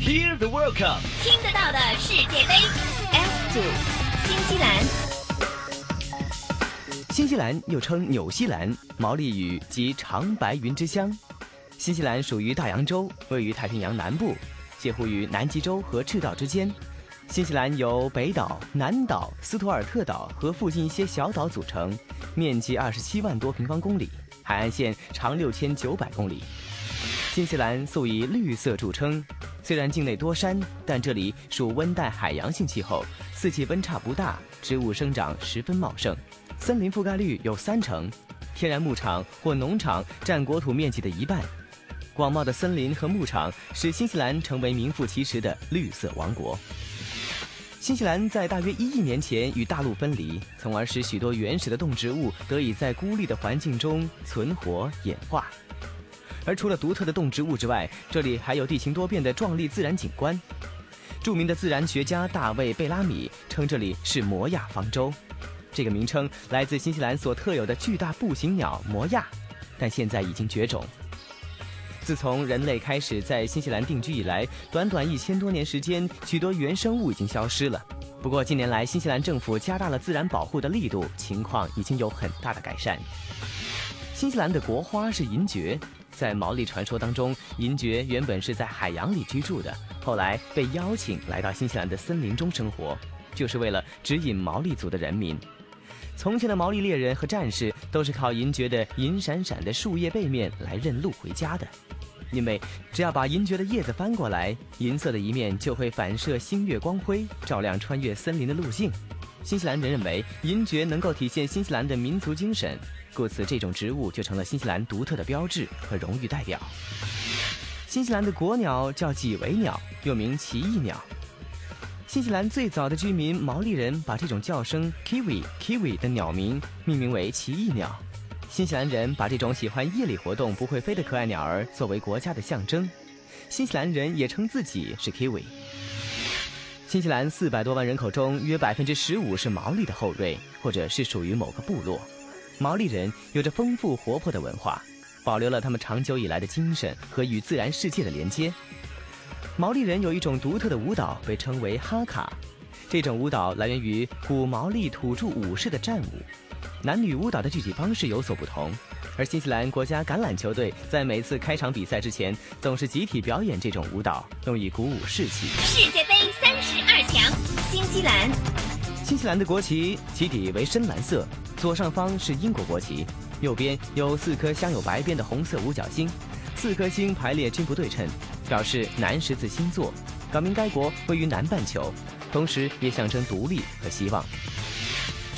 Hear the World Cup，听得到的世界杯。F 组，新西兰。新西兰又称纽西兰，毛利语及长白云之乡。新西兰属于大洋洲，位于太平洋南部，介乎于南极洲和赤道之间。新西兰由北岛、南岛、斯图尔特岛和附近一些小岛组成，面积二十七万多平方公里，海岸线长六千九百公里。新西兰素以绿色著称，虽然境内多山，但这里属温带海洋性气候，四季温差不大，植物生长十分茂盛，森林覆盖率有三成，天然牧场或农场占国土面积的一半。广袤的森林和牧场使新西兰成为名副其实的绿色王国。新西兰在大约一亿年前与大陆分离，从而使许多原始的动植物得以在孤立的环境中存活演化。而除了独特的动植物之外，这里还有地形多变的壮丽自然景观。著名的自然学家大卫·贝拉米称这里是“摩亚方舟”，这个名称来自新西兰所特有的巨大步行鸟摩亚，但现在已经绝种。自从人类开始在新西兰定居以来，短短一千多年时间，许多原生物已经消失了。不过近年来，新西兰政府加大了自然保护的力度，情况已经有很大的改善。新西兰的国花是银蕨，在毛利传说当中，银蕨原本是在海洋里居住的，后来被邀请来到新西兰的森林中生活，就是为了指引毛利族的人民。从前的毛利猎人和战士都是靠银蕨的银闪闪的树叶背面来认路回家的，因为只要把银蕨的叶子翻过来，银色的一面就会反射星月光辉，照亮穿越森林的路径。新西兰人认为银蕨能够体现新西兰的民族精神。故此，这种植物就成了新西兰独特的标志和荣誉代表。新西兰的国鸟叫几维鸟，又名奇异鸟。新西兰最早的居民毛利人把这种叫声 “kiwi kiwi” 的鸟名命名为奇异鸟。新西兰人把这种喜欢夜里活动、不会飞的可爱鸟儿作为国家的象征。新西兰人也称自己是 kiwi。新西兰四百多万人口中，约百分之十五是毛利的后裔，或者是属于某个部落。毛利人有着丰富活泼的文化，保留了他们长久以来的精神和与自然世界的连接。毛利人有一种独特的舞蹈，被称为哈卡。这种舞蹈来源于古毛利土著武士的战舞，男女舞蹈的具体方式有所不同。而新西兰国家橄榄球队在每次开场比赛之前，总是集体表演这种舞蹈，用以鼓舞士气。世界杯三十二强，新西兰。新西兰的国旗旗底为深蓝色。左上方是英国国旗，右边有四颗镶有白边的红色五角星，四颗星排列均不对称，表示南十字星座，表明该国位于南半球，同时也象征独立和希望。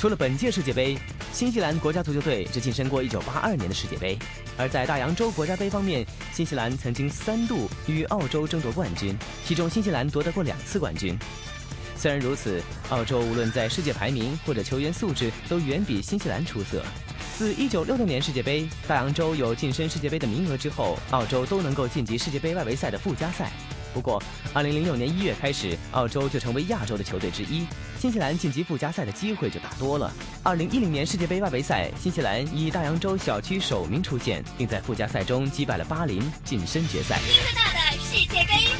除了本届世界杯，新西兰国家足球队只晋身过1982年的世界杯，而在大洋洲国家杯方面，新西兰曾经三度与澳洲争夺冠军，其中新西兰夺得过两次冠军。虽然如此，澳洲无论在世界排名或者球员素质都远比新西兰出色。自1966年世界杯大洋洲有晋身世界杯的名额之后，澳洲都能够晋级世界杯外围赛的附加赛。不过，2006年1月开始，澳洲就成为亚洲的球队之一，新西兰晋级附加赛的机会就大多了。2010年世界杯外围赛，新西兰以大洋洲小区首名出现，并在附加赛中击败了巴林，晋身决赛。听得到的世界杯，